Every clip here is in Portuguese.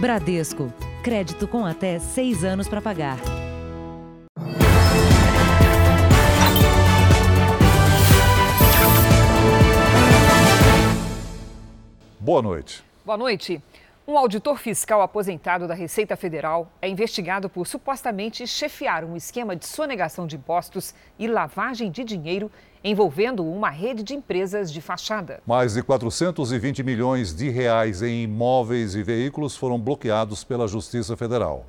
Bradesco. Crédito com até seis anos para pagar. Boa noite. Boa noite. Um auditor fiscal aposentado da Receita Federal é investigado por supostamente chefiar um esquema de sonegação de impostos e lavagem de dinheiro envolvendo uma rede de empresas de fachada. Mais de 420 milhões de reais em imóveis e veículos foram bloqueados pela Justiça Federal.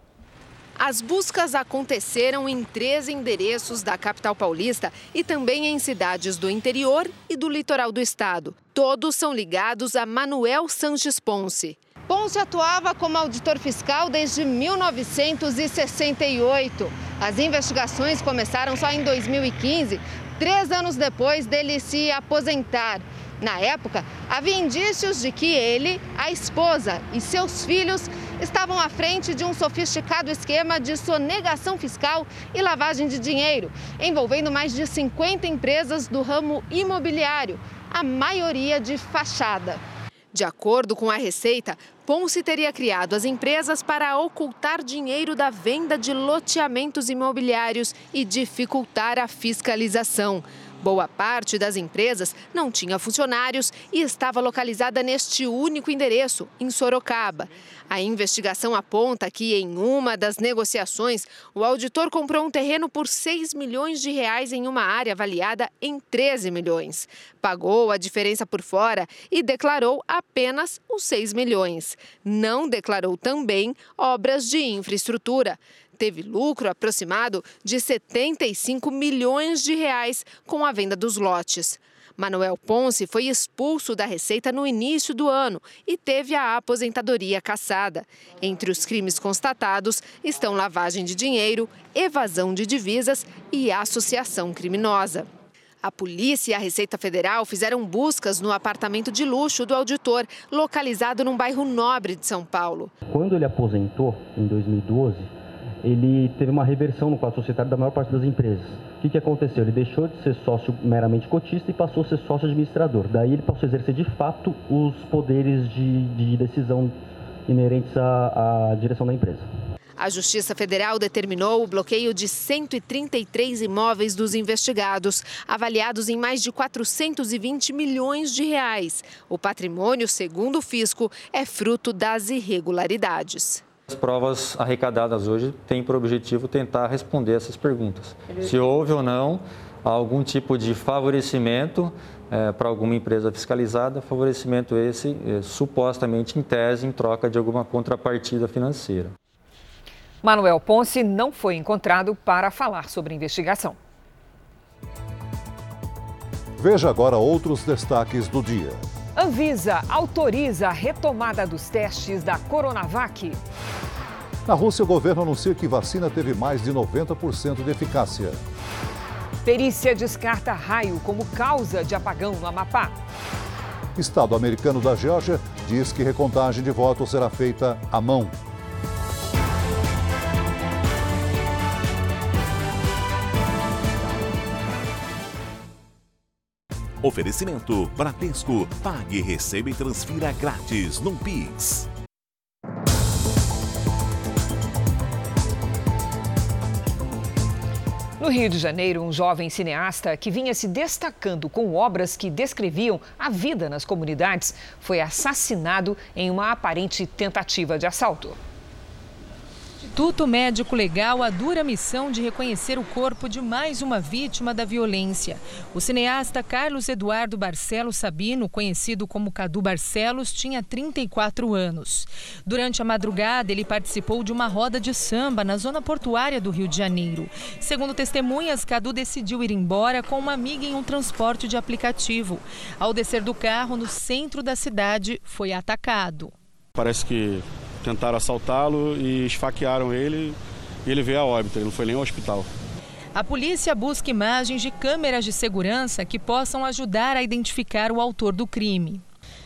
As buscas aconteceram em três endereços da capital paulista e também em cidades do interior e do litoral do estado. Todos são ligados a Manuel Sanches Ponce. Ponce atuava como auditor fiscal desde 1968. As investigações começaram só em 2015, três anos depois dele se aposentar. Na época, havia indícios de que ele, a esposa e seus filhos estavam à frente de um sofisticado esquema de sonegação fiscal e lavagem de dinheiro, envolvendo mais de 50 empresas do ramo imobiliário, a maioria de fachada. De acordo com a Receita, Ponce teria criado as empresas para ocultar dinheiro da venda de loteamentos imobiliários e dificultar a fiscalização. Boa parte das empresas não tinha funcionários e estava localizada neste único endereço, em Sorocaba. A investigação aponta que, em uma das negociações, o auditor comprou um terreno por 6 milhões de reais em uma área avaliada em 13 milhões. Pagou a diferença por fora e declarou apenas os 6 milhões. Não declarou também obras de infraestrutura teve lucro aproximado de 75 milhões de reais com a venda dos lotes. Manuel Ponce foi expulso da Receita no início do ano e teve a aposentadoria cassada. Entre os crimes constatados estão lavagem de dinheiro, evasão de divisas e associação criminosa. A polícia e a Receita Federal fizeram buscas no apartamento de luxo do auditor, localizado num bairro nobre de São Paulo. Quando ele aposentou, em 2012, ele teve uma reversão no quadro societário da maior parte das empresas. O que, que aconteceu? Ele deixou de ser sócio meramente cotista e passou a ser sócio administrador. Daí ele passou a exercer de fato os poderes de, de decisão inerentes à, à direção da empresa. A Justiça Federal determinou o bloqueio de 133 imóveis dos investigados, avaliados em mais de 420 milhões de reais. O patrimônio, segundo o fisco, é fruto das irregularidades. As provas arrecadadas hoje têm por objetivo tentar responder essas perguntas. Se houve ou não algum tipo de favorecimento é, para alguma empresa fiscalizada, favorecimento esse é, supostamente em tese em troca de alguma contrapartida financeira. Manuel Ponce não foi encontrado para falar sobre a investigação. Veja agora outros destaques do dia. Anvisa autoriza a retomada dos testes da Coronavac. Na Rússia, o governo anuncia que vacina teve mais de 90% de eficácia. Perícia descarta raio como causa de apagão no Amapá. Estado americano da Geórgia diz que recontagem de votos será feita à mão. Oferecimento Bradesco. Pague, receba e transfira grátis no Pix. No Rio de Janeiro, um jovem cineasta que vinha se destacando com obras que descreviam a vida nas comunidades foi assassinado em uma aparente tentativa de assalto. Instituto Médico Legal a dura missão de reconhecer o corpo de mais uma vítima da violência. O cineasta Carlos Eduardo Barcelos Sabino, conhecido como Cadu Barcelos, tinha 34 anos. Durante a madrugada, ele participou de uma roda de samba na zona portuária do Rio de Janeiro. Segundo testemunhas, Cadu decidiu ir embora com uma amiga em um transporte de aplicativo. Ao descer do carro no centro da cidade, foi atacado. Parece que tentaram assaltá-lo e esfaquearam ele e ele veio a óbito, ele não foi nem ao hospital. A polícia busca imagens de câmeras de segurança que possam ajudar a identificar o autor do crime.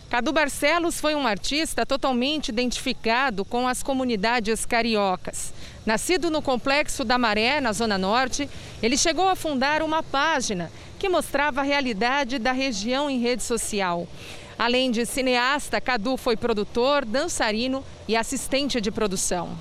Cadu Barcelos foi um artista totalmente identificado com as comunidades cariocas. Nascido no Complexo da Maré, na Zona Norte, ele chegou a fundar uma página que mostrava a realidade da região em rede social. Além de cineasta, Cadu foi produtor, dançarino e assistente de produção.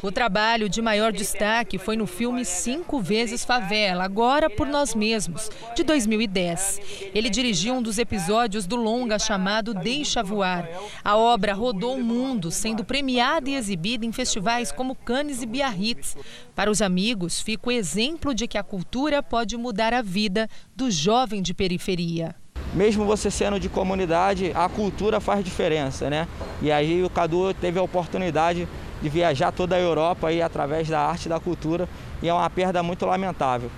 O trabalho de maior destaque foi no filme Cinco Vezes Favela, agora por nós mesmos, de 2010. Ele dirigiu um dos episódios do longa chamado Deixa Voar. A obra rodou o mundo, sendo premiada e exibida em festivais como Cannes e Biarritz. Para os amigos, fica o exemplo de que a cultura pode mudar a vida do jovem de periferia mesmo você sendo de comunidade, a cultura faz diferença, né? E aí o Cadu teve a oportunidade de viajar toda a Europa aí através da arte e da cultura e é uma perda muito lamentável.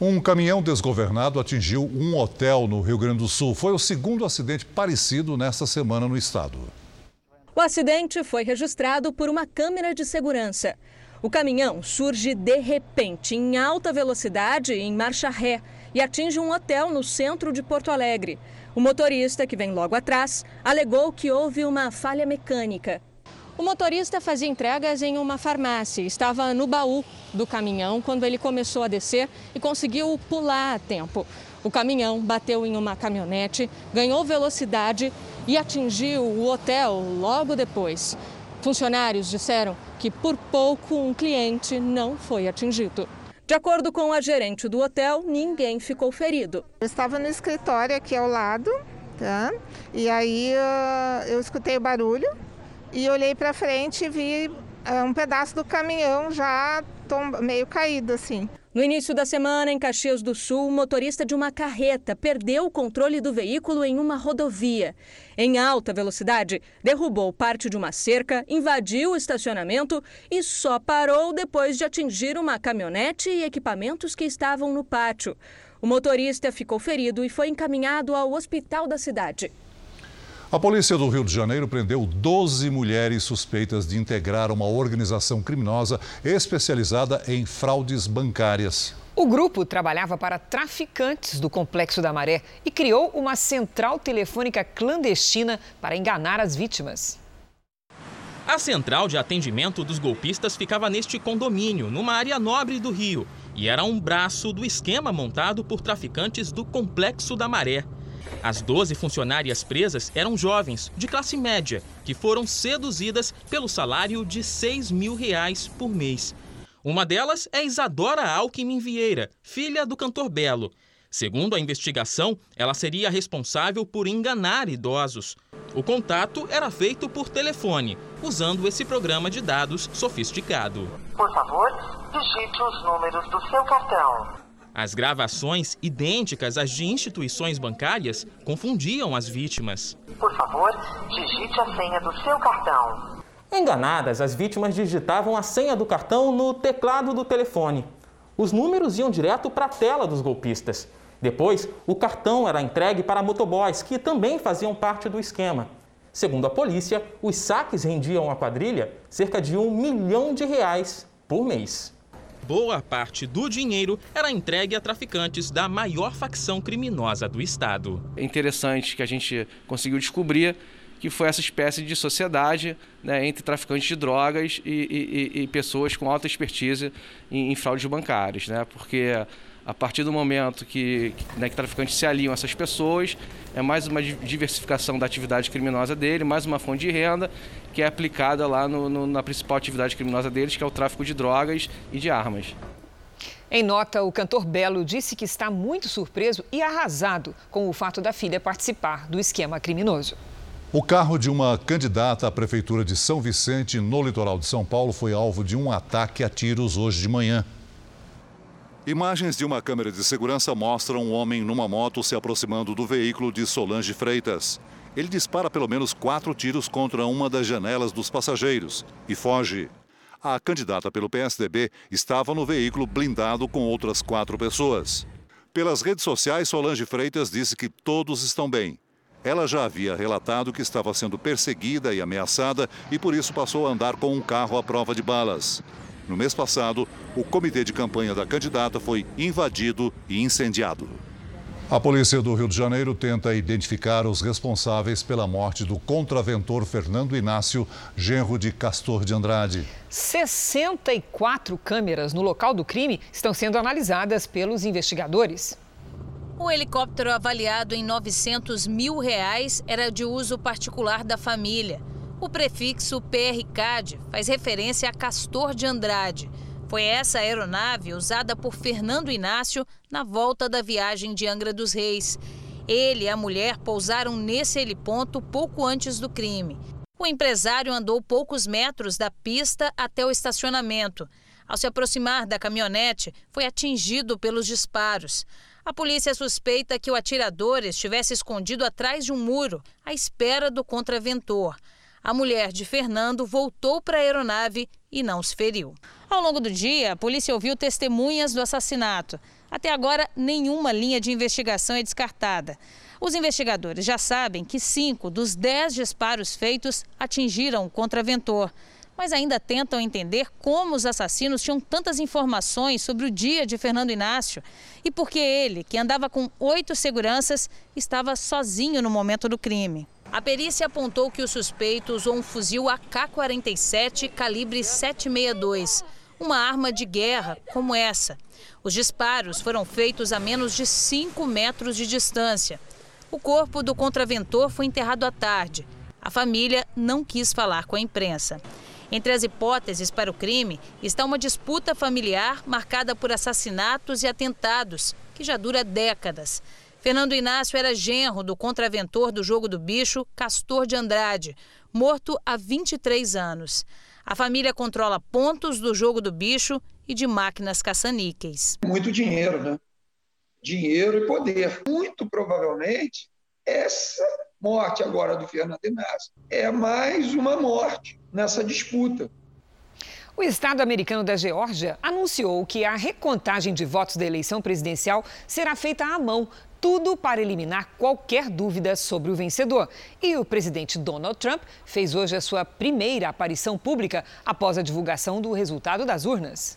Um caminhão desgovernado atingiu um hotel no Rio Grande do Sul. Foi o segundo acidente parecido nesta semana no estado. O acidente foi registrado por uma câmera de segurança. O caminhão surge de repente, em alta velocidade, em marcha ré, e atinge um hotel no centro de Porto Alegre. O motorista, que vem logo atrás, alegou que houve uma falha mecânica. O motorista fazia entregas em uma farmácia. Estava no baú do caminhão quando ele começou a descer e conseguiu pular a tempo. O caminhão bateu em uma caminhonete, ganhou velocidade e atingiu o hotel logo depois. Funcionários disseram que por pouco um cliente não foi atingido. De acordo com a gerente do hotel, ninguém ficou ferido. Eu estava no escritório aqui ao lado, tá? E aí uh, eu escutei o barulho e olhei para frente e vi uh, um pedaço do caminhão já meio caído assim. No início da semana, em Caxias do Sul, o motorista de uma carreta perdeu o controle do veículo em uma rodovia. Em alta velocidade, derrubou parte de uma cerca, invadiu o estacionamento e só parou depois de atingir uma caminhonete e equipamentos que estavam no pátio. O motorista ficou ferido e foi encaminhado ao hospital da cidade. A polícia do Rio de Janeiro prendeu 12 mulheres suspeitas de integrar uma organização criminosa especializada em fraudes bancárias. O grupo trabalhava para traficantes do Complexo da Maré e criou uma central telefônica clandestina para enganar as vítimas. A central de atendimento dos golpistas ficava neste condomínio, numa área nobre do Rio, e era um braço do esquema montado por traficantes do Complexo da Maré. As 12 funcionárias presas eram jovens, de classe média, que foram seduzidas pelo salário de 6 mil reais por mês. Uma delas é Isadora Alckmin Vieira, filha do cantor Belo. Segundo a investigação, ela seria responsável por enganar idosos. O contato era feito por telefone, usando esse programa de dados sofisticado. Por favor, digite os números do seu cartão. As gravações, idênticas às de instituições bancárias, confundiam as vítimas. Por favor, digite a senha do seu cartão. Enganadas, as vítimas digitavam a senha do cartão no teclado do telefone. Os números iam direto para a tela dos golpistas. Depois, o cartão era entregue para motoboys, que também faziam parte do esquema. Segundo a polícia, os saques rendiam à quadrilha cerca de um milhão de reais por mês boa parte do dinheiro era entregue a traficantes da maior facção criminosa do estado. É interessante que a gente conseguiu descobrir que foi essa espécie de sociedade né, entre traficantes de drogas e, e, e pessoas com alta expertise em, em fraudes bancárias, né? Porque a partir do momento que, né, que traficantes se aliam a essas pessoas, é mais uma diversificação da atividade criminosa dele, mais uma fonte de renda que é aplicada lá no, no, na principal atividade criminosa deles, que é o tráfico de drogas e de armas. Em nota, o cantor Belo disse que está muito surpreso e arrasado com o fato da filha participar do esquema criminoso. O carro de uma candidata à Prefeitura de São Vicente, no litoral de São Paulo, foi alvo de um ataque a tiros hoje de manhã. Imagens de uma câmera de segurança mostram um homem numa moto se aproximando do veículo de Solange Freitas. Ele dispara pelo menos quatro tiros contra uma das janelas dos passageiros e foge. A candidata pelo PSDB estava no veículo blindado com outras quatro pessoas. Pelas redes sociais, Solange Freitas disse que todos estão bem. Ela já havia relatado que estava sendo perseguida e ameaçada e por isso passou a andar com um carro à prova de balas. No mês passado, o comitê de campanha da candidata foi invadido e incendiado. A polícia do Rio de Janeiro tenta identificar os responsáveis pela morte do contraventor Fernando Inácio, genro de Castor de Andrade. 64 câmeras no local do crime estão sendo analisadas pelos investigadores. O helicóptero avaliado em 900 mil reais era de uso particular da família. O prefixo PRCAD faz referência a Castor de Andrade. Foi essa aeronave usada por Fernando Inácio na volta da viagem de Angra dos Reis. Ele e a mulher pousaram nesse heliponto pouco antes do crime. O empresário andou poucos metros da pista até o estacionamento. Ao se aproximar da caminhonete, foi atingido pelos disparos. A polícia suspeita que o atirador estivesse escondido atrás de um muro, à espera do contraventor. A mulher de Fernando voltou para a aeronave e não se feriu. Ao longo do dia, a polícia ouviu testemunhas do assassinato. Até agora, nenhuma linha de investigação é descartada. Os investigadores já sabem que cinco dos dez disparos feitos atingiram o contraventor mas ainda tentam entender como os assassinos tinham tantas informações sobre o dia de Fernando Inácio e por que ele, que andava com oito seguranças, estava sozinho no momento do crime. A perícia apontou que o suspeito usou um fuzil AK-47 calibre 762, uma arma de guerra como essa. Os disparos foram feitos a menos de 5 metros de distância. O corpo do contraventor foi enterrado à tarde. A família não quis falar com a imprensa. Entre as hipóteses para o crime está uma disputa familiar marcada por assassinatos e atentados, que já dura décadas. Fernando Inácio era genro do contraventor do jogo do bicho, Castor de Andrade, morto há 23 anos. A família controla pontos do jogo do bicho e de máquinas caça-níqueis. Muito dinheiro, né? Dinheiro e poder. Muito provavelmente, essa morte agora do Fernando Inácio é mais uma morte nessa disputa. O Estado americano da Geórgia anunciou que a recontagem de votos da eleição presidencial será feita à mão, tudo para eliminar qualquer dúvida sobre o vencedor. E o presidente Donald Trump fez hoje a sua primeira aparição pública após a divulgação do resultado das urnas.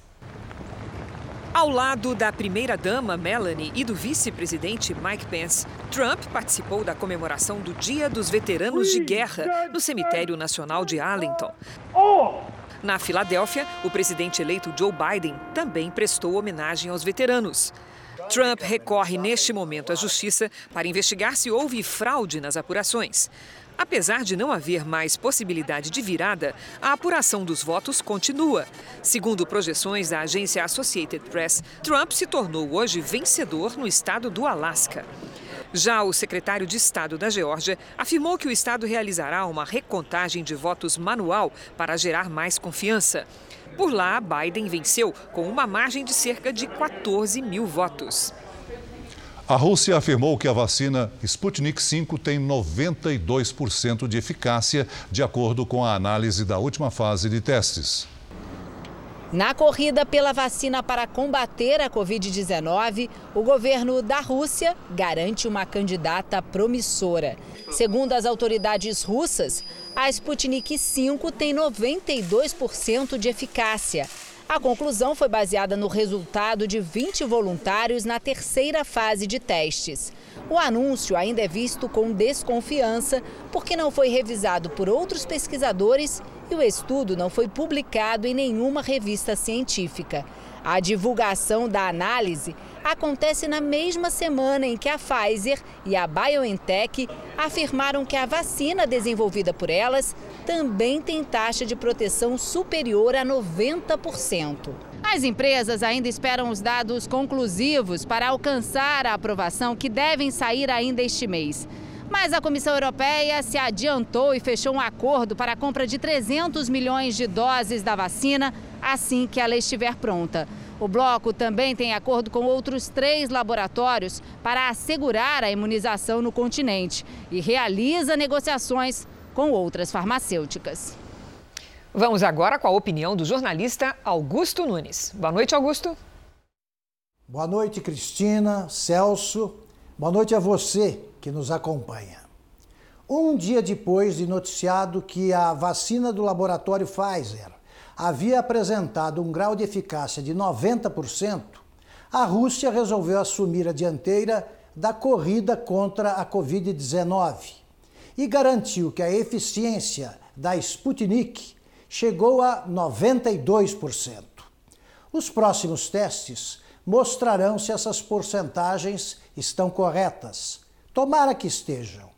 Ao lado da primeira-dama Melanie e do vice-presidente Mike Pence, Trump participou da comemoração do Dia dos Veteranos de Guerra no Cemitério Nacional de Arlington. Na Filadélfia, o presidente eleito Joe Biden também prestou homenagem aos veteranos. Trump recorre neste momento à justiça para investigar se houve fraude nas apurações. Apesar de não haver mais possibilidade de virada, a apuração dos votos continua. Segundo projeções da agência Associated Press, Trump se tornou hoje vencedor no estado do Alasca. Já o secretário de Estado da Geórgia afirmou que o estado realizará uma recontagem de votos manual para gerar mais confiança. Por lá, Biden venceu com uma margem de cerca de 14 mil votos. A Rússia afirmou que a vacina Sputnik V tem 92% de eficácia, de acordo com a análise da última fase de testes. Na corrida pela vacina para combater a Covid-19, o governo da Rússia garante uma candidata promissora. Segundo as autoridades russas, a Sputnik V tem 92% de eficácia. A conclusão foi baseada no resultado de 20 voluntários na terceira fase de testes. O anúncio ainda é visto com desconfiança porque não foi revisado por outros pesquisadores e o estudo não foi publicado em nenhuma revista científica. A divulgação da análise acontece na mesma semana em que a Pfizer e a BioNTech afirmaram que a vacina desenvolvida por elas também tem taxa de proteção superior a 90%. As empresas ainda esperam os dados conclusivos para alcançar a aprovação que devem sair ainda este mês. Mas a Comissão Europeia se adiantou e fechou um acordo para a compra de 300 milhões de doses da vacina assim que ela estiver pronta. O bloco também tem acordo com outros três laboratórios para assegurar a imunização no continente e realiza negociações com outras farmacêuticas. Vamos agora com a opinião do jornalista Augusto Nunes. Boa noite, Augusto. Boa noite, Cristina, Celso. Boa noite a você que nos acompanha. Um dia depois de noticiado que a vacina do laboratório Pfizer havia apresentado um grau de eficácia de 90%, a Rússia resolveu assumir a dianteira da corrida contra a Covid-19 e garantiu que a eficiência da Sputnik chegou a 92%. Os próximos testes mostrarão se essas porcentagens estão corretas. Tomara que estejam,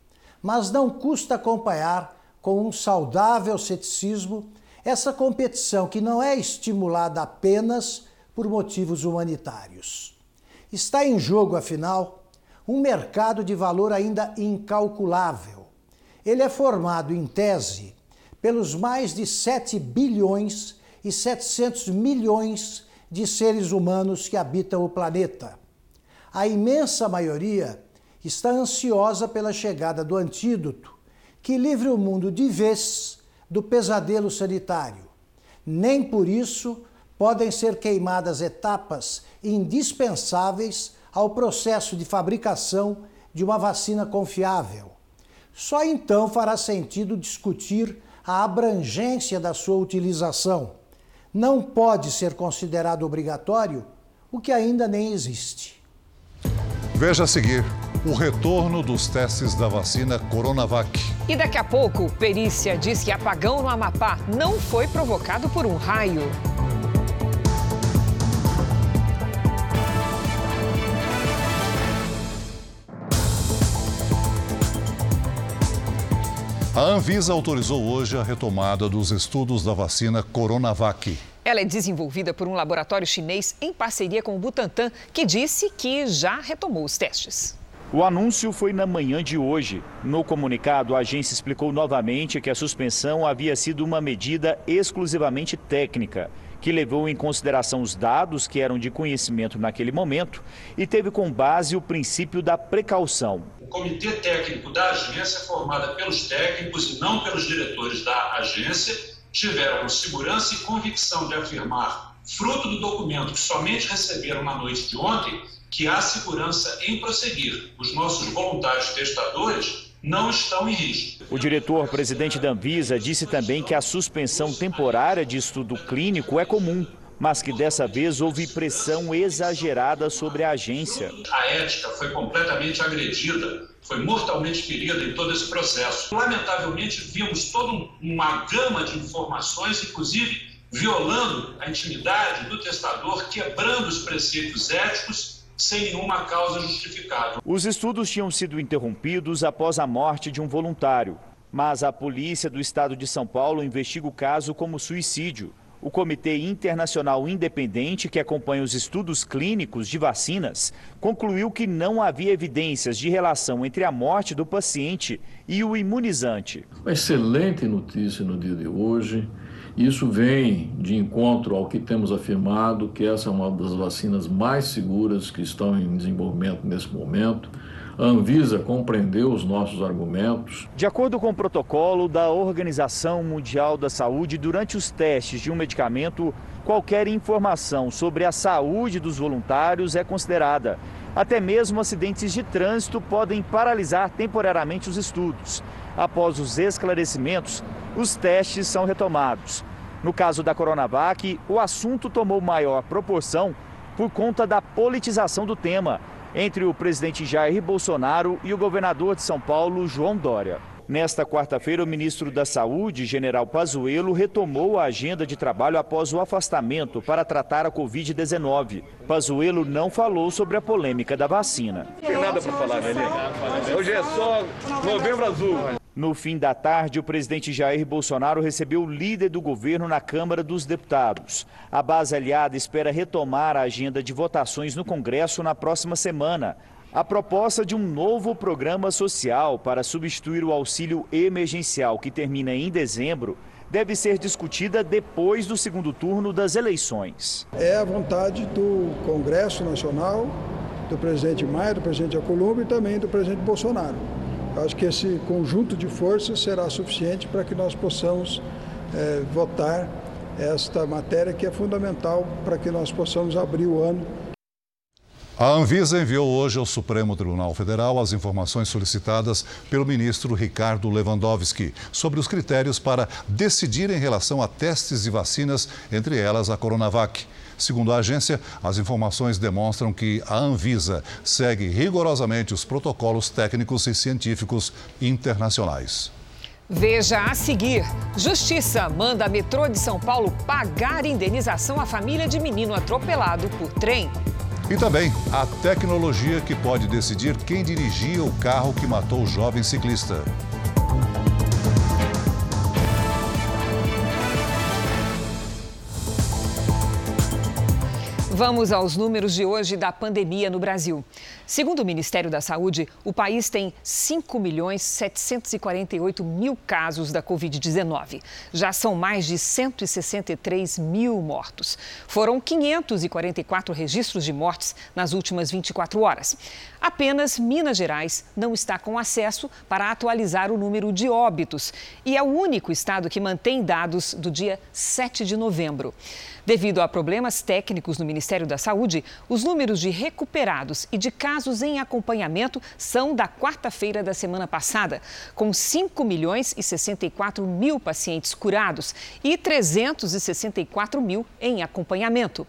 mas não custa acompanhar com um saudável ceticismo essa competição que não é estimulada apenas por motivos humanitários. Está em jogo, afinal, um mercado de valor ainda incalculável. Ele é formado, em tese, pelos mais de 7 bilhões e 700 milhões de seres humanos que habitam o planeta. A imensa maioria está ansiosa pela chegada do antídoto que livre o mundo de vez do pesadelo sanitário. Nem por isso podem ser queimadas etapas indispensáveis ao processo de fabricação de uma vacina confiável. Só então fará sentido discutir a abrangência da sua utilização. Não pode ser considerado obrigatório o que ainda nem existe. Veja a seguir o retorno dos testes da vacina Coronavac. E daqui a pouco, perícia diz que apagão no Amapá não foi provocado por um raio. A Anvisa autorizou hoje a retomada dos estudos da vacina Coronavac. Ela é desenvolvida por um laboratório chinês em parceria com o Butantan, que disse que já retomou os testes. O anúncio foi na manhã de hoje. No comunicado, a agência explicou novamente que a suspensão havia sido uma medida exclusivamente técnica, que levou em consideração os dados que eram de conhecimento naquele momento e teve como base o princípio da precaução comitê técnico da agência, formada pelos técnicos e não pelos diretores da agência, tiveram segurança e convicção de afirmar, fruto do documento que somente receberam na noite de ontem, que há segurança em prosseguir. Os nossos voluntários testadores não estão em risco. O diretor-presidente da Anvisa disse também que a suspensão temporária de estudo clínico é comum mas que dessa vez houve pressão exagerada sobre a agência. A ética foi completamente agredida, foi mortalmente ferida em todo esse processo. Lamentavelmente, vimos toda uma gama de informações, inclusive violando a intimidade do testador, quebrando os preceitos éticos sem nenhuma causa justificável. Os estudos tinham sido interrompidos após a morte de um voluntário, mas a polícia do estado de São Paulo investiga o caso como suicídio. O Comitê Internacional Independente, que acompanha os estudos clínicos de vacinas, concluiu que não havia evidências de relação entre a morte do paciente e o imunizante. Uma excelente notícia no dia de hoje. Isso vem de encontro ao que temos afirmado, que essa é uma das vacinas mais seguras que estão em desenvolvimento nesse momento. A Anvisa compreendeu os nossos argumentos. De acordo com o protocolo da Organização Mundial da Saúde, durante os testes de um medicamento, qualquer informação sobre a saúde dos voluntários é considerada. Até mesmo acidentes de trânsito podem paralisar temporariamente os estudos. Após os esclarecimentos, os testes são retomados. No caso da Coronavac, o assunto tomou maior proporção por conta da politização do tema entre o presidente Jair Bolsonaro e o governador de São Paulo, João Dória. Nesta quarta-feira, o ministro da Saúde, general Pazuello, retomou a agenda de trabalho após o afastamento para tratar a Covid-19. Pazuello não falou sobre a polêmica da vacina. Não tem nada para falar, né, Hoje é só novembro azul. No fim da tarde, o presidente Jair Bolsonaro recebeu o líder do governo na Câmara dos Deputados. A base aliada espera retomar a agenda de votações no Congresso na próxima semana. A proposta de um novo programa social para substituir o auxílio emergencial, que termina em dezembro, deve ser discutida depois do segundo turno das eleições. É a vontade do Congresso Nacional, do presidente Maia, do presidente Alcolumbre e também do presidente Bolsonaro. Acho que esse conjunto de forças será suficiente para que nós possamos é, votar esta matéria que é fundamental para que nós possamos abrir o ano. A Anvisa enviou hoje ao Supremo Tribunal Federal as informações solicitadas pelo ministro Ricardo Lewandowski sobre os critérios para decidir em relação a testes e vacinas, entre elas a Coronavac. Segundo a agência, as informações demonstram que a Anvisa segue rigorosamente os protocolos técnicos e científicos internacionais. Veja a seguir: Justiça manda a metrô de São Paulo pagar indenização à família de menino atropelado por trem. E também a tecnologia que pode decidir quem dirigia o carro que matou o jovem ciclista. Vamos aos números de hoje da pandemia no Brasil. Segundo o Ministério da Saúde, o país tem 5 milhões 748 mil casos da Covid-19. Já são mais de 163 mil mortos. Foram 544 registros de mortes nas últimas 24 horas. Apenas Minas Gerais não está com acesso para atualizar o número de óbitos e é o único estado que mantém dados do dia 7 de novembro. Devido a problemas técnicos no Ministério da Saúde, os números de recuperados e de casos em acompanhamento são da quarta-feira da semana passada, com 5 milhões e 64 mil pacientes curados e 364 mil em acompanhamento.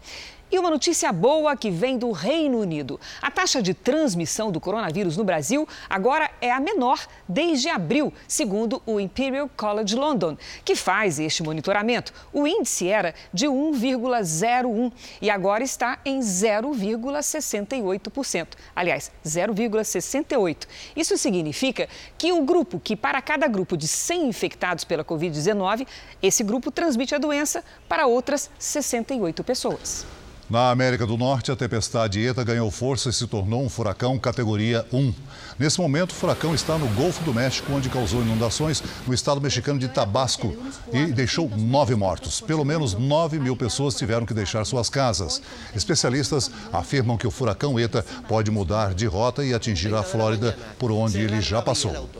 E uma notícia boa que vem do Reino Unido. A taxa de transmissão do coronavírus no Brasil agora é a menor desde abril, segundo o Imperial College London, que faz este monitoramento. O índice era de 1,01 e agora está em 0,68%. Aliás, 0,68. Isso significa que o grupo que para cada grupo de 100 infectados pela Covid-19, esse grupo transmite a doença para outras 68 pessoas. Na América do Norte, a tempestade Eta ganhou força e se tornou um furacão categoria 1. Nesse momento, o furacão está no Golfo do México, onde causou inundações no estado mexicano de Tabasco e deixou nove mortos. Pelo menos nove mil pessoas tiveram que deixar suas casas. Especialistas afirmam que o furacão Eta pode mudar de rota e atingir a Flórida, por onde ele já passou.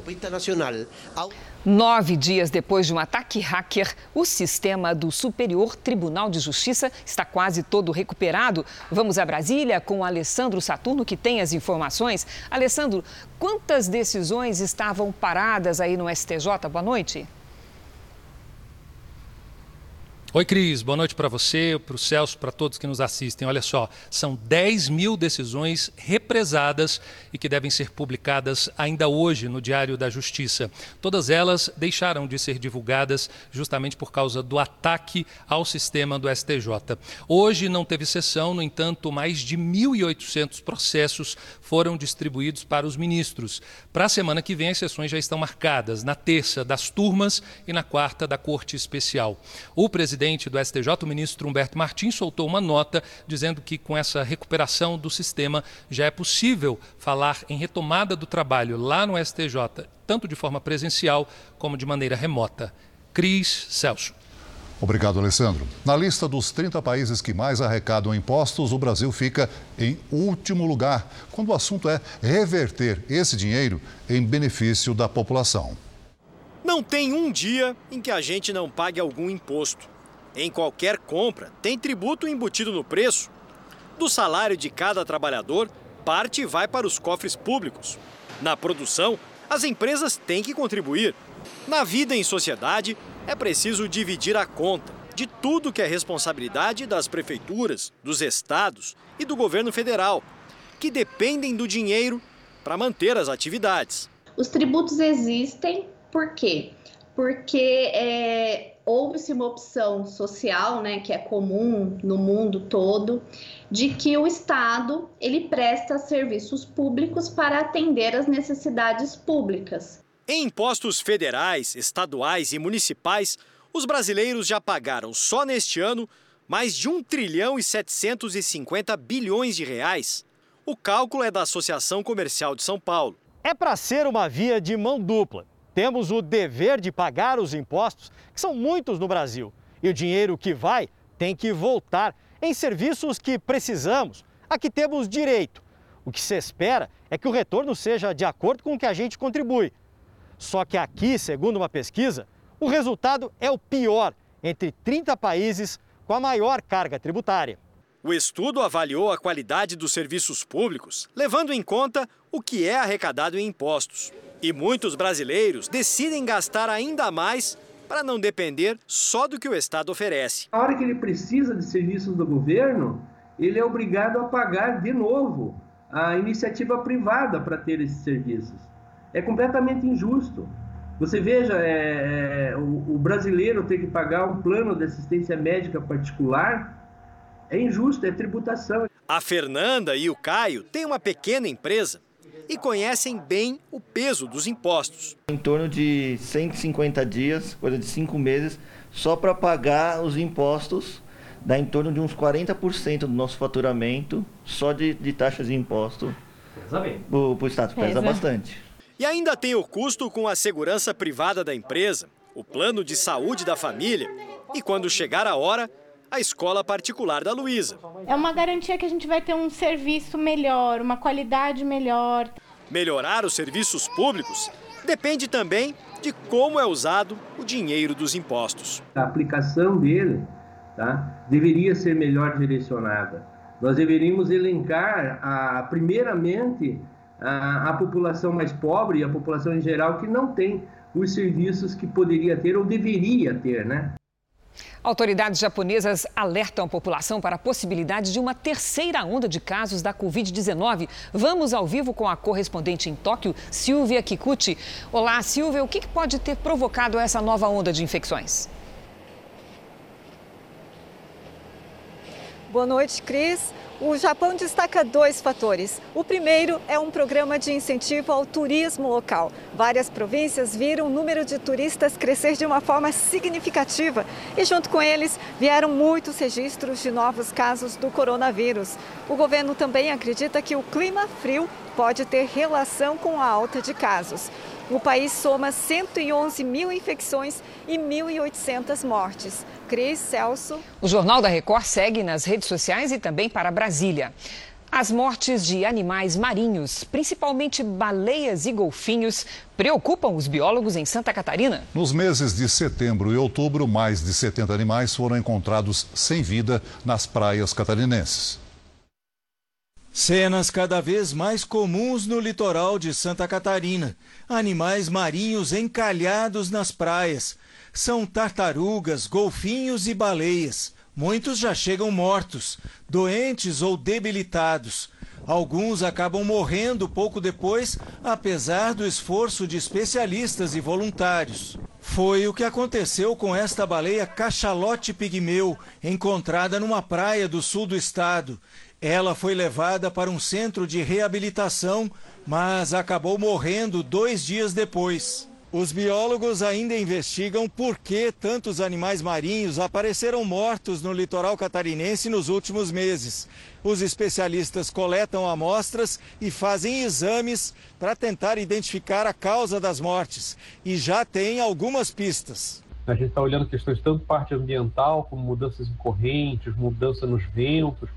Nove dias depois de um ataque hacker, o sistema do Superior Tribunal de Justiça está quase todo recuperado. Vamos a Brasília com Alessandro Saturno, que tem as informações. Alessandro, quantas decisões estavam paradas aí no STJ? Boa noite. Oi, Cris. Boa noite para você, para o Celso, para todos que nos assistem. Olha só, são 10 mil decisões represadas e que devem ser publicadas ainda hoje no Diário da Justiça. Todas elas deixaram de ser divulgadas justamente por causa do ataque ao sistema do STJ. Hoje não teve sessão, no entanto, mais de 1.800 processos foram distribuídos para os ministros. Para a semana que vem, as sessões já estão marcadas, na terça das turmas e na quarta da Corte Especial. O presidente presidente do STJ, o ministro Humberto Martins, soltou uma nota dizendo que com essa recuperação do sistema já é possível falar em retomada do trabalho lá no STJ, tanto de forma presencial como de maneira remota. Cris Celso. Obrigado, Alessandro. Na lista dos 30 países que mais arrecadam impostos, o Brasil fica em último lugar, quando o assunto é reverter esse dinheiro em benefício da população. Não tem um dia em que a gente não pague algum imposto. Em qualquer compra, tem tributo embutido no preço. Do salário de cada trabalhador, parte vai para os cofres públicos. Na produção, as empresas têm que contribuir. Na vida em sociedade, é preciso dividir a conta de tudo que é responsabilidade das prefeituras, dos estados e do governo federal, que dependem do dinheiro para manter as atividades. Os tributos existem por quê? Porque é, houve-se uma opção social, né, que é comum no mundo todo, de que o Estado ele presta serviços públicos para atender às necessidades públicas. Em impostos federais, estaduais e municipais, os brasileiros já pagaram só neste ano mais de 1 trilhão e 750 bilhões de reais. O cálculo é da Associação Comercial de São Paulo. É para ser uma via de mão dupla. Temos o dever de pagar os impostos, que são muitos no Brasil. E o dinheiro que vai tem que voltar em serviços que precisamos, a que temos direito. O que se espera é que o retorno seja de acordo com o que a gente contribui. Só que aqui, segundo uma pesquisa, o resultado é o pior entre 30 países com a maior carga tributária. O estudo avaliou a qualidade dos serviços públicos, levando em conta o que é arrecadado em impostos. E muitos brasileiros decidem gastar ainda mais para não depender só do que o Estado oferece. A hora que ele precisa de serviços do governo, ele é obrigado a pagar de novo a iniciativa privada para ter esses serviços. É completamente injusto. Você veja, é, é, o, o brasileiro ter que pagar um plano de assistência médica particular é injusto, é tributação. A Fernanda e o Caio têm uma pequena empresa e conhecem bem o peso dos impostos. Em torno de 150 dias, coisa de cinco meses, só para pagar os impostos, dá em torno de uns 40% do nosso faturamento só de, de taxas de imposto. Pesa bem. Para o Estado, pesa, pesa bastante. E ainda tem o custo com a segurança privada da empresa, o plano de saúde da família e, quando chegar a hora, a escola particular da Luísa. É uma garantia que a gente vai ter um serviço melhor, uma qualidade melhor. Melhorar os serviços públicos depende também de como é usado o dinheiro dos impostos. A aplicação dele tá, deveria ser melhor direcionada. Nós deveríamos elencar, a, primeiramente, a, a população mais pobre e a população em geral que não tem os serviços que poderia ter ou deveria ter, né? Autoridades japonesas alertam a população para a possibilidade de uma terceira onda de casos da Covid-19. Vamos ao vivo com a correspondente em Tóquio, Silvia Kikuchi. Olá, Silvia, o que pode ter provocado essa nova onda de infecções? Boa noite, Cris. O Japão destaca dois fatores. O primeiro é um programa de incentivo ao turismo local. Várias províncias viram o número de turistas crescer de uma forma significativa e, junto com eles, vieram muitos registros de novos casos do coronavírus. O governo também acredita que o clima frio pode ter relação com a alta de casos. O país soma 111 mil infecções e 1.800 mortes. Cris Celso. O Jornal da Record segue nas redes sociais e também para Brasília. As mortes de animais marinhos, principalmente baleias e golfinhos, preocupam os biólogos em Santa Catarina. Nos meses de setembro e outubro, mais de 70 animais foram encontrados sem vida nas praias catarinenses. Cenas cada vez mais comuns no litoral de Santa Catarina. Animais marinhos encalhados nas praias. São tartarugas, golfinhos e baleias. Muitos já chegam mortos, doentes ou debilitados. Alguns acabam morrendo pouco depois, apesar do esforço de especialistas e voluntários. Foi o que aconteceu com esta baleia cachalote pigmeu, encontrada numa praia do sul do estado. Ela foi levada para um centro de reabilitação, mas acabou morrendo dois dias depois. Os biólogos ainda investigam por que tantos animais marinhos apareceram mortos no litoral catarinense nos últimos meses. Os especialistas coletam amostras e fazem exames para tentar identificar a causa das mortes. E já tem algumas pistas. A gente está olhando questões tanto parte ambiental, como mudanças em correntes, mudança nos ventos,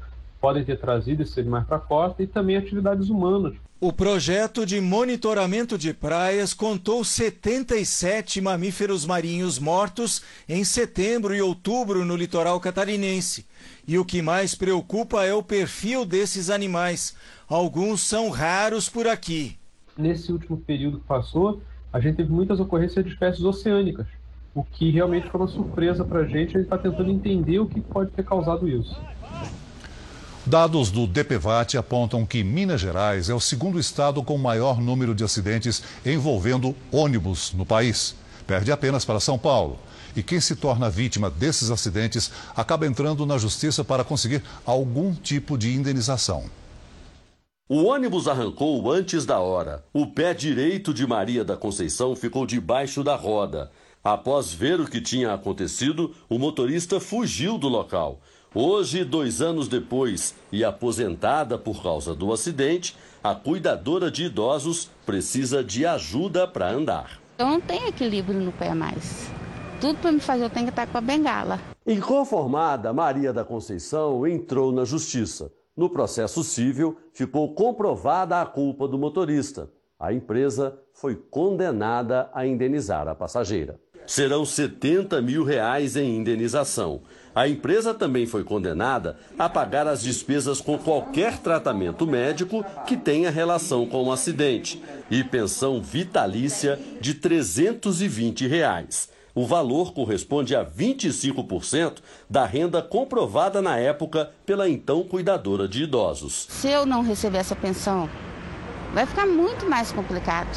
podem ter trazido esses animais para a costa e também atividades humanas. O projeto de monitoramento de praias contou 77 mamíferos marinhos mortos em setembro e outubro no litoral catarinense. E o que mais preocupa é o perfil desses animais. Alguns são raros por aqui. Nesse último período que passou, a gente teve muitas ocorrências de espécies oceânicas, o que realmente foi uma surpresa para a gente. A gente está tentando entender o que pode ter causado isso. Dados do DPVAT apontam que Minas Gerais é o segundo estado com maior número de acidentes envolvendo ônibus no país. Perde apenas para São Paulo. E quem se torna vítima desses acidentes acaba entrando na justiça para conseguir algum tipo de indenização. O ônibus arrancou antes da hora. O pé direito de Maria da Conceição ficou debaixo da roda. Após ver o que tinha acontecido, o motorista fugiu do local. Hoje, dois anos depois e aposentada por causa do acidente, a cuidadora de idosos precisa de ajuda para andar. Eu não tenho equilíbrio no pé mais. Tudo para me fazer eu tenho que estar com a bengala. Inconformada, Maria da Conceição entrou na justiça. No processo civil, ficou comprovada a culpa do motorista. A empresa foi condenada a indenizar a passageira. Serão 70 mil reais em indenização. A empresa também foi condenada a pagar as despesas com qualquer tratamento médico que tenha relação com o acidente e pensão vitalícia de 320 reais. O valor corresponde a 25% da renda comprovada na época pela então cuidadora de idosos. Se eu não receber essa pensão, vai ficar muito mais complicado.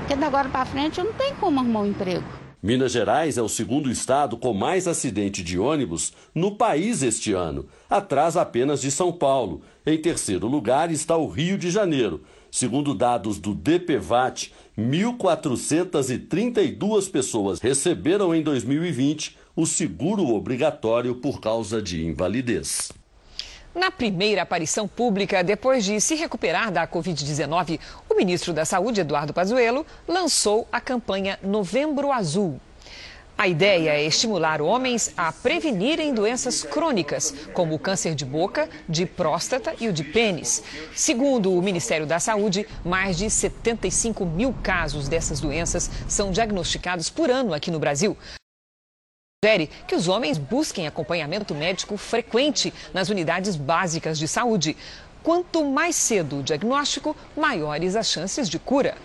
Porque da agora para frente eu não tenho como arrumar um emprego. Minas Gerais é o segundo estado com mais acidente de ônibus no país este ano, atrás apenas de São Paulo. Em terceiro lugar está o Rio de Janeiro. Segundo dados do DPVAT, 1.432 pessoas receberam em 2020 o seguro obrigatório por causa de invalidez. Na primeira aparição pública, depois de se recuperar da Covid-19, o ministro da Saúde, Eduardo Pazuello, lançou a campanha Novembro Azul. A ideia é estimular homens a prevenirem doenças crônicas, como o câncer de boca, de próstata e o de pênis. Segundo o Ministério da Saúde, mais de 75 mil casos dessas doenças são diagnosticados por ano aqui no Brasil sugere que os homens busquem acompanhamento médico frequente nas unidades básicas de saúde. Quanto mais cedo o diagnóstico, maiores as chances de cura.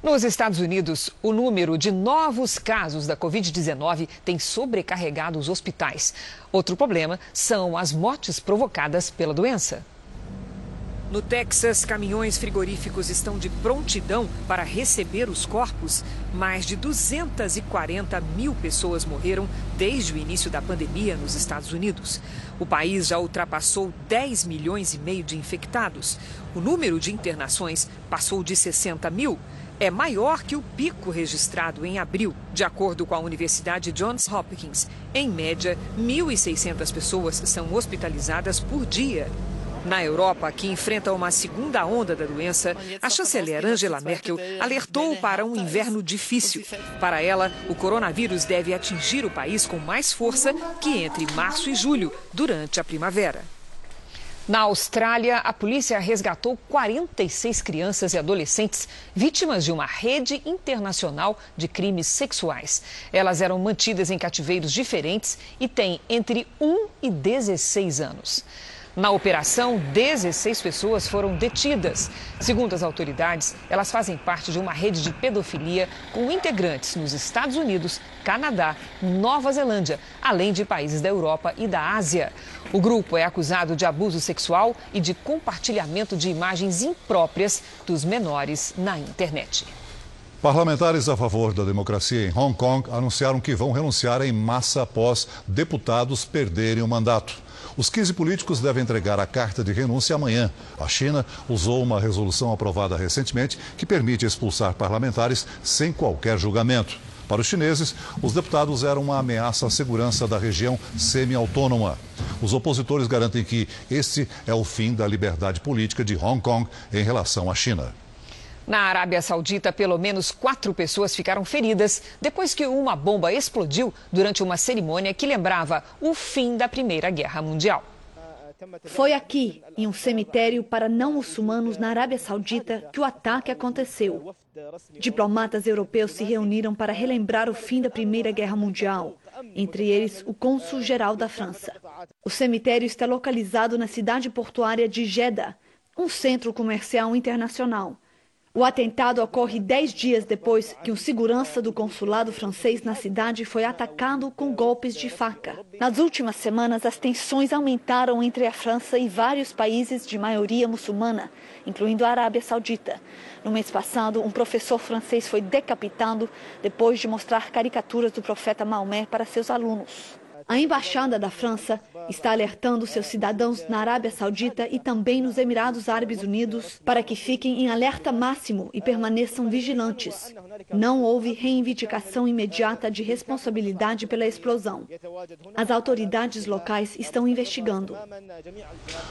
Nos Estados Unidos, o número de novos casos da Covid-19 tem sobrecarregado os hospitais. Outro problema são as mortes provocadas pela doença. No Texas, caminhões frigoríficos estão de prontidão para receber os corpos. Mais de 240 mil pessoas morreram desde o início da pandemia nos Estados Unidos. O país já ultrapassou 10 milhões e meio de infectados. O número de internações passou de 60 mil. É maior que o pico registrado em abril, de acordo com a Universidade Johns Hopkins. Em média, 1.600 pessoas são hospitalizadas por dia. Na Europa, que enfrenta uma segunda onda da doença, a chanceler Angela Merkel alertou para um inverno difícil. Para ela, o coronavírus deve atingir o país com mais força que entre março e julho, durante a primavera. Na Austrália, a polícia resgatou 46 crianças e adolescentes vítimas de uma rede internacional de crimes sexuais. Elas eram mantidas em cativeiros diferentes e têm entre 1 e 16 anos. Na operação, 16 pessoas foram detidas. Segundo as autoridades, elas fazem parte de uma rede de pedofilia com integrantes nos Estados Unidos, Canadá, Nova Zelândia, além de países da Europa e da Ásia. O grupo é acusado de abuso sexual e de compartilhamento de imagens impróprias dos menores na internet. Parlamentares a favor da democracia em Hong Kong anunciaram que vão renunciar em massa após deputados perderem o mandato. Os 15 políticos devem entregar a carta de renúncia amanhã. A China usou uma resolução aprovada recentemente que permite expulsar parlamentares sem qualquer julgamento. Para os chineses, os deputados eram uma ameaça à segurança da região semi-autônoma. Os opositores garantem que este é o fim da liberdade política de Hong Kong em relação à China. Na Arábia Saudita, pelo menos quatro pessoas ficaram feridas depois que uma bomba explodiu durante uma cerimônia que lembrava o fim da Primeira Guerra Mundial. Foi aqui, em um cemitério para não muçulmanos na Arábia Saudita, que o ataque aconteceu. Diplomatas europeus se reuniram para relembrar o fim da Primeira Guerra Mundial, entre eles o cônsul-geral da França. O cemitério está localizado na cidade portuária de Jeddah, um centro comercial internacional. O atentado ocorre dez dias depois que um segurança do consulado francês na cidade foi atacado com golpes de faca. Nas últimas semanas, as tensões aumentaram entre a França e vários países de maioria muçulmana, incluindo a Arábia Saudita. No mês passado, um professor francês foi decapitado depois de mostrar caricaturas do profeta Maomé para seus alunos. A embaixada da França está alertando seus cidadãos na Arábia Saudita e também nos Emirados Árabes Unidos para que fiquem em alerta máximo e permaneçam vigilantes. Não houve reivindicação imediata de responsabilidade pela explosão. As autoridades locais estão investigando.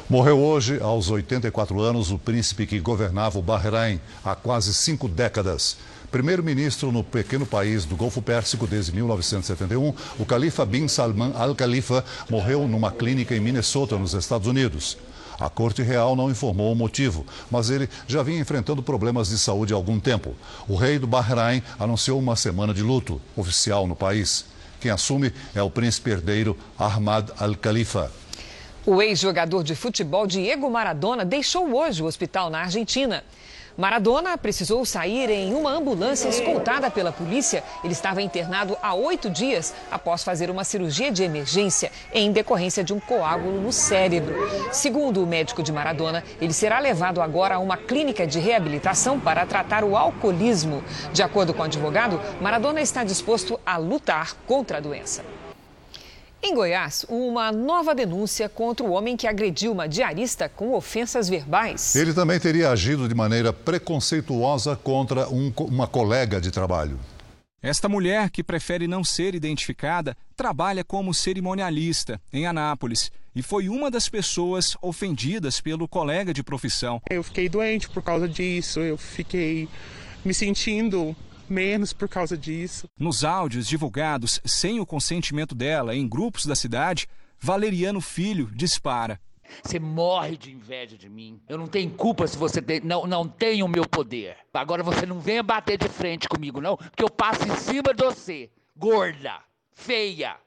Morreu hoje, aos 84 anos, o príncipe que governava o Bahrein há quase cinco décadas. Primeiro-ministro no pequeno país do Golfo Pérsico desde 1971, o califa bin Salman al-Khalifa morreu numa clínica em Minnesota, nos Estados Unidos. A Corte Real não informou o motivo, mas ele já vinha enfrentando problemas de saúde há algum tempo. O rei do Bahrein anunciou uma semana de luto oficial no país. Quem assume é o príncipe herdeiro Ahmad al-Khalifa. O ex-jogador de futebol Diego Maradona deixou hoje o hospital na Argentina. Maradona precisou sair em uma ambulância escoltada pela polícia. Ele estava internado há oito dias após fazer uma cirurgia de emergência em decorrência de um coágulo no cérebro. Segundo o médico de Maradona, ele será levado agora a uma clínica de reabilitação para tratar o alcoolismo. De acordo com o advogado, Maradona está disposto a lutar contra a doença. Em Goiás, uma nova denúncia contra o homem que agrediu uma diarista com ofensas verbais. Ele também teria agido de maneira preconceituosa contra um, uma colega de trabalho. Esta mulher, que prefere não ser identificada, trabalha como cerimonialista em Anápolis e foi uma das pessoas ofendidas pelo colega de profissão. Eu fiquei doente por causa disso, eu fiquei me sentindo menos por causa disso. Nos áudios divulgados sem o consentimento dela em grupos da cidade, Valeriano Filho dispara. Você morre de inveja de mim. Eu não tenho culpa se você tem, não, não tem o meu poder. Agora você não venha bater de frente comigo, não, que eu passo em cima de você. Gorda, feia.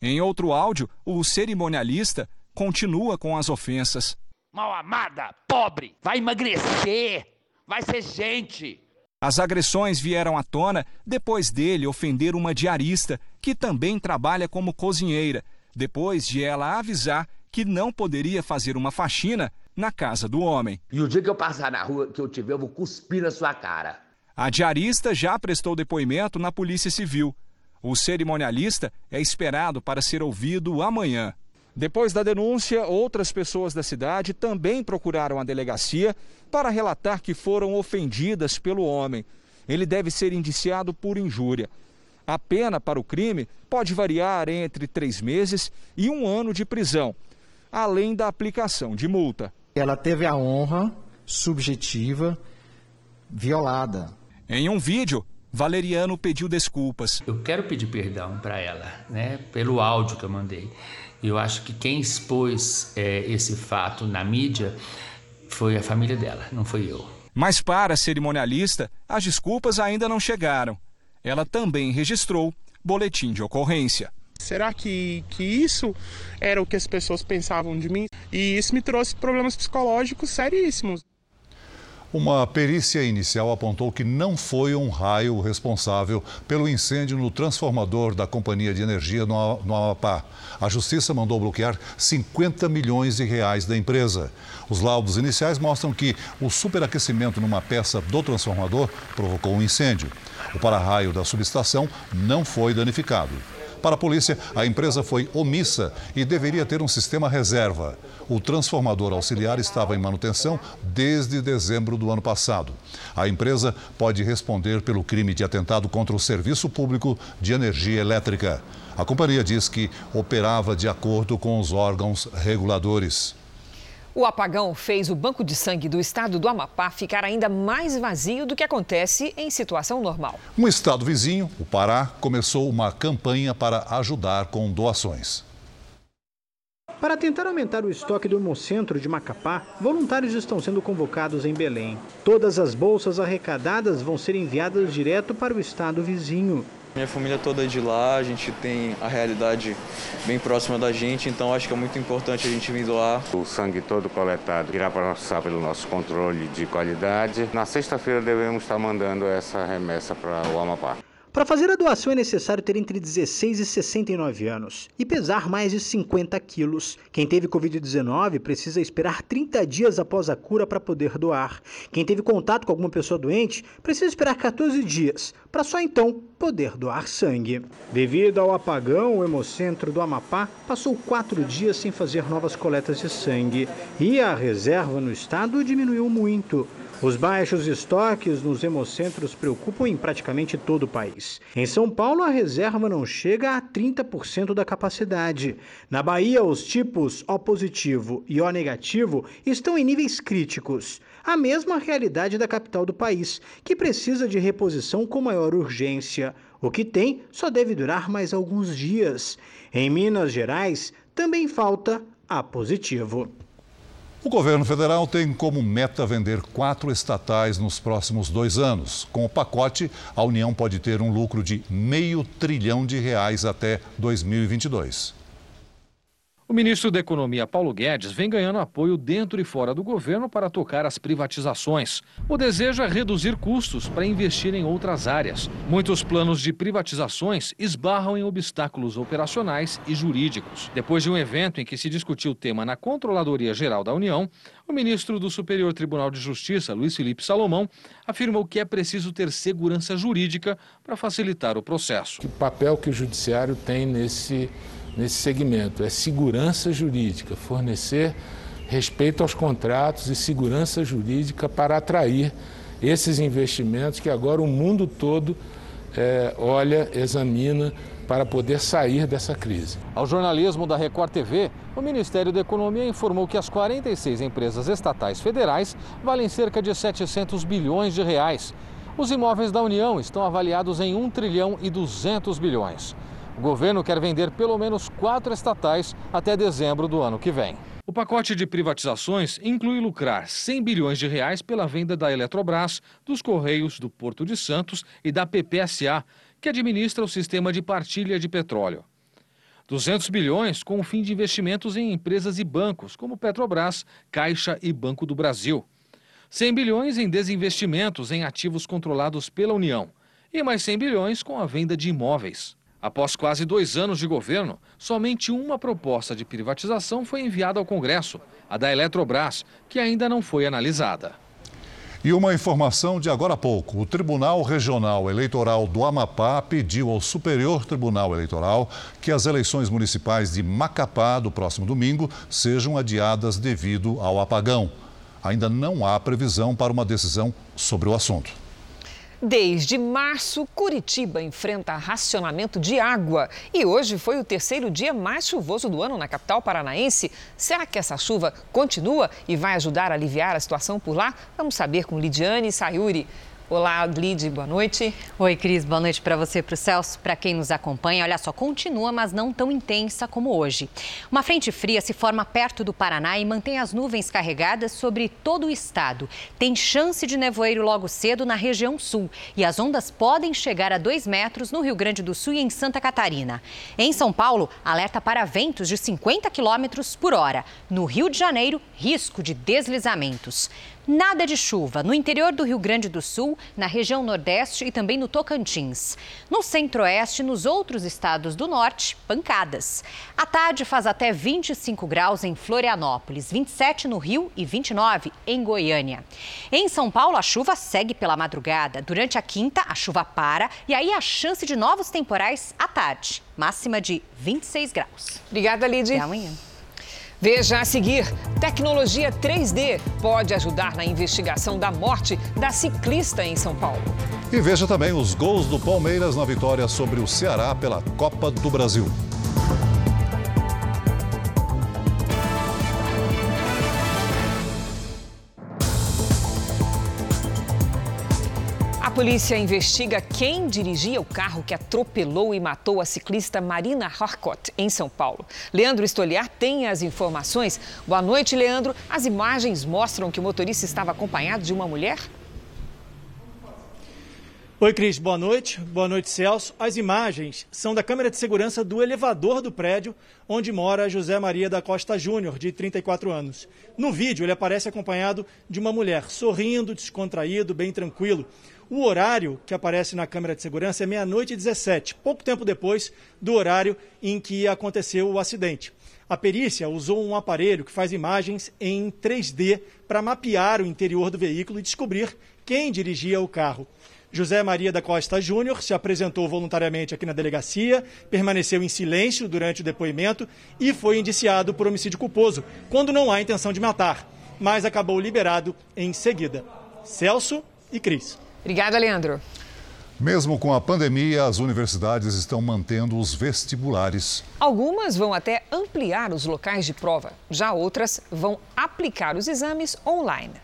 Em outro áudio, o cerimonialista continua com as ofensas. Mal amada, pobre, vai emagrecer, vai ser gente. As agressões vieram à tona depois dele ofender uma diarista que também trabalha como cozinheira, depois de ela avisar que não poderia fazer uma faxina na casa do homem. E o dia que eu passar na rua que eu tiver, eu vou cuspir na sua cara. A diarista já prestou depoimento na Polícia Civil. O cerimonialista é esperado para ser ouvido amanhã. Depois da denúncia, outras pessoas da cidade também procuraram a delegacia para relatar que foram ofendidas pelo homem. Ele deve ser indiciado por injúria. A pena para o crime pode variar entre três meses e um ano de prisão, além da aplicação de multa. Ela teve a honra subjetiva violada. Em um vídeo, Valeriano pediu desculpas. Eu quero pedir perdão para ela, né, pelo áudio que eu mandei. Eu acho que quem expôs é, esse fato na mídia foi a família dela, não foi eu. Mas para a cerimonialista, as desculpas ainda não chegaram. Ela também registrou boletim de ocorrência. Será que, que isso era o que as pessoas pensavam de mim? E isso me trouxe problemas psicológicos seríssimos. Uma perícia inicial apontou que não foi um raio responsável pelo incêndio no transformador da Companhia de Energia no Amapá. A Justiça mandou bloquear 50 milhões de reais da empresa. Os laudos iniciais mostram que o superaquecimento numa peça do transformador provocou um incêndio. O para-raio da subestação não foi danificado. Para a polícia, a empresa foi omissa e deveria ter um sistema reserva. O transformador auxiliar estava em manutenção desde dezembro do ano passado. A empresa pode responder pelo crime de atentado contra o serviço público de energia elétrica. A companhia diz que operava de acordo com os órgãos reguladores. O apagão fez o banco de sangue do estado do Amapá ficar ainda mais vazio do que acontece em situação normal. Um estado vizinho, o Pará, começou uma campanha para ajudar com doações. Para tentar aumentar o estoque do Hemocentro de Macapá, voluntários estão sendo convocados em Belém. Todas as bolsas arrecadadas vão ser enviadas direto para o estado vizinho. Minha família toda é de lá, a gente tem a realidade bem próxima da gente, então acho que é muito importante a gente vir doar. O sangue todo coletado irá passar pelo nosso controle de qualidade. Na sexta-feira devemos estar mandando essa remessa para o Amapá. Para fazer a doação é necessário ter entre 16 e 69 anos e pesar mais de 50 quilos. Quem teve Covid-19 precisa esperar 30 dias após a cura para poder doar. Quem teve contato com alguma pessoa doente precisa esperar 14 dias para só então poder doar sangue. Devido ao apagão, o Hemocentro do Amapá passou quatro dias sem fazer novas coletas de sangue e a reserva no estado diminuiu muito. Os baixos estoques nos hemocentros preocupam em praticamente todo o país. Em São Paulo, a reserva não chega a 30% da capacidade. Na Bahia, os tipos O positivo e O negativo estão em níveis críticos. A mesma realidade da capital do país, que precisa de reposição com maior urgência. O que tem só deve durar mais alguns dias. Em Minas Gerais, também falta A positivo. O governo federal tem como meta vender quatro estatais nos próximos dois anos. Com o pacote, a União pode ter um lucro de meio trilhão de reais até 2022. O ministro da Economia, Paulo Guedes, vem ganhando apoio dentro e fora do governo para tocar as privatizações. O desejo é reduzir custos para investir em outras áreas. Muitos planos de privatizações esbarram em obstáculos operacionais e jurídicos. Depois de um evento em que se discutiu o tema na Controladoria Geral da União, o ministro do Superior Tribunal de Justiça, Luiz Felipe Salomão, afirmou que é preciso ter segurança jurídica para facilitar o processo. Que papel que o judiciário tem nesse nesse segmento é segurança jurídica, fornecer respeito aos contratos e segurança jurídica para atrair esses investimentos que agora o mundo todo é, olha, examina para poder sair dessa crise. Ao jornalismo da Record TV, o Ministério da Economia informou que as 46 empresas estatais federais valem cerca de 700 bilhões de reais. Os imóveis da União estão avaliados em 1 trilhão e 200 bilhões. O governo quer vender pelo menos quatro estatais até dezembro do ano que vem. O pacote de privatizações inclui lucrar 100 bilhões de reais pela venda da Eletrobras, dos Correios, do Porto de Santos e da PPSA, que administra o sistema de partilha de petróleo. 200 bilhões com o fim de investimentos em empresas e bancos, como Petrobras, Caixa e Banco do Brasil. 100 bilhões em desinvestimentos em ativos controlados pela União. E mais 100 bilhões com a venda de imóveis. Após quase dois anos de governo, somente uma proposta de privatização foi enviada ao Congresso, a da Eletrobras, que ainda não foi analisada. E uma informação de agora há pouco: o Tribunal Regional Eleitoral do Amapá pediu ao Superior Tribunal Eleitoral que as eleições municipais de Macapá do próximo domingo sejam adiadas devido ao apagão. Ainda não há previsão para uma decisão sobre o assunto. Desde março, Curitiba enfrenta racionamento de água. E hoje foi o terceiro dia mais chuvoso do ano na capital paranaense. Será que essa chuva continua e vai ajudar a aliviar a situação por lá? Vamos saber com Lidiane Sayuri. Olá, Lid, boa noite. Oi, Cris, boa noite para você para o Celso. Para quem nos acompanha, olha só, continua, mas não tão intensa como hoje. Uma frente fria se forma perto do Paraná e mantém as nuvens carregadas sobre todo o estado. Tem chance de nevoeiro logo cedo na região sul e as ondas podem chegar a 2 metros no Rio Grande do Sul e em Santa Catarina. Em São Paulo, alerta para ventos de 50 quilômetros por hora. No Rio de Janeiro, risco de deslizamentos. Nada de chuva no interior do Rio Grande do Sul, na região Nordeste e também no Tocantins. No Centro-Oeste e nos outros estados do Norte, pancadas. A tarde faz até 25 graus em Florianópolis, 27 no Rio e 29 em Goiânia. Em São Paulo, a chuva segue pela madrugada. Durante a quinta, a chuva para e aí a chance de novos temporais à tarde. Máxima de 26 graus. Obrigada, Lidy. Até amanhã. Veja a seguir: tecnologia 3D pode ajudar na investigação da morte da ciclista em São Paulo. E veja também os gols do Palmeiras na vitória sobre o Ceará pela Copa do Brasil. Polícia investiga quem dirigia o carro que atropelou e matou a ciclista Marina Harcourt, em São Paulo. Leandro Estoliar tem as informações. Boa noite, Leandro. As imagens mostram que o motorista estava acompanhado de uma mulher? Oi, Cris, boa noite. Boa noite, Celso. As imagens são da câmera de segurança do elevador do prédio onde mora José Maria da Costa Júnior, de 34 anos. No vídeo, ele aparece acompanhado de uma mulher, sorrindo, descontraído, bem tranquilo. O horário que aparece na câmera de segurança é meia-noite e 17, pouco tempo depois do horário em que aconteceu o acidente. A perícia usou um aparelho que faz imagens em 3D para mapear o interior do veículo e descobrir quem dirigia o carro. José Maria da Costa Júnior se apresentou voluntariamente aqui na delegacia, permaneceu em silêncio durante o depoimento e foi indiciado por homicídio culposo, quando não há intenção de matar, mas acabou liberado em seguida. Celso e Cris. Obrigada, Leandro. Mesmo com a pandemia, as universidades estão mantendo os vestibulares. Algumas vão até ampliar os locais de prova, já outras vão aplicar os exames online.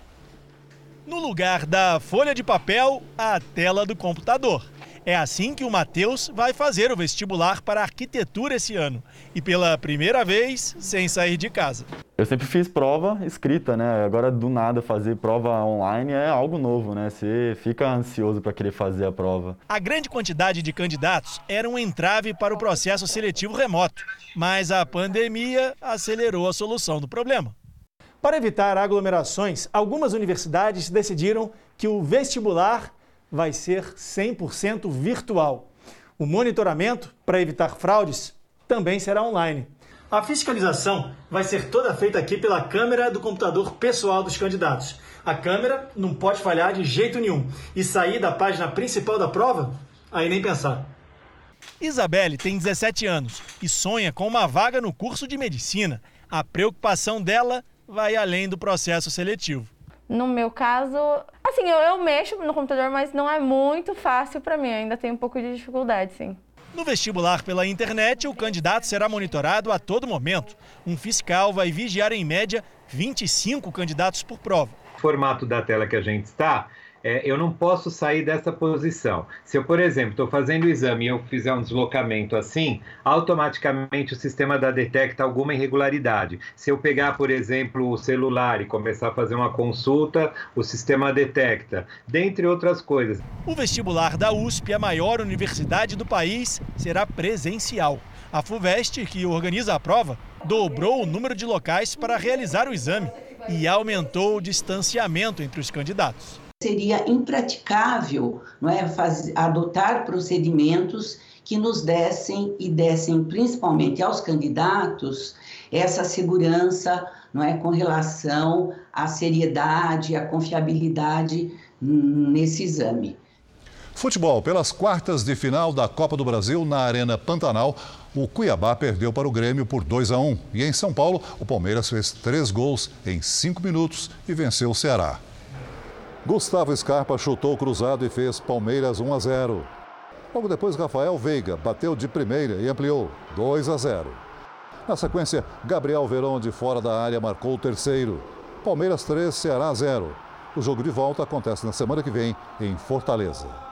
No lugar da folha de papel, a tela do computador. É assim que o Matheus vai fazer o vestibular para arquitetura esse ano. E pela primeira vez, sem sair de casa. Eu sempre fiz prova escrita, né? Agora do nada fazer prova online é algo novo, né? Você fica ansioso para querer fazer a prova. A grande quantidade de candidatos era um entrave para o processo seletivo remoto, mas a pandemia acelerou a solução do problema. Para evitar aglomerações, algumas universidades decidiram que o vestibular vai ser 100% virtual. O monitoramento para evitar fraudes também será online. A fiscalização vai ser toda feita aqui pela câmera do computador pessoal dos candidatos. A câmera não pode falhar de jeito nenhum. E sair da página principal da prova? Aí nem pensar. Isabelle tem 17 anos e sonha com uma vaga no curso de medicina. A preocupação dela vai além do processo seletivo. No meu caso, assim, eu, eu mexo no computador, mas não é muito fácil para mim, ainda tenho um pouco de dificuldade, sim. No vestibular pela internet, o candidato será monitorado a todo momento. Um fiscal vai vigiar em média 25 candidatos por prova. O formato da tela que a gente está é, eu não posso sair dessa posição. Se eu, por exemplo, estou fazendo o exame e eu fizer um deslocamento assim, automaticamente o sistema da detecta alguma irregularidade. Se eu pegar, por exemplo, o celular e começar a fazer uma consulta, o sistema detecta, dentre outras coisas. O vestibular da USP, a maior universidade do país, será presencial. A FUVEST, que organiza a prova, dobrou o número de locais para realizar o exame e aumentou o distanciamento entre os candidatos seria impraticável não é, adotar procedimentos que nos dessem e dessem principalmente aos candidatos essa segurança não é, com relação à seriedade, à confiabilidade nesse exame. Futebol. Pelas quartas de final da Copa do Brasil na Arena Pantanal, o Cuiabá perdeu para o Grêmio por 2 a 1. E em São Paulo, o Palmeiras fez três gols em cinco minutos e venceu o Ceará. Gustavo Scarpa chutou cruzado e fez Palmeiras 1 a 0. Logo depois, Rafael Veiga bateu de primeira e ampliou 2 a 0. Na sequência, Gabriel Verón de fora da área marcou o terceiro. Palmeiras 3, Ceará 0. O jogo de volta acontece na semana que vem em Fortaleza.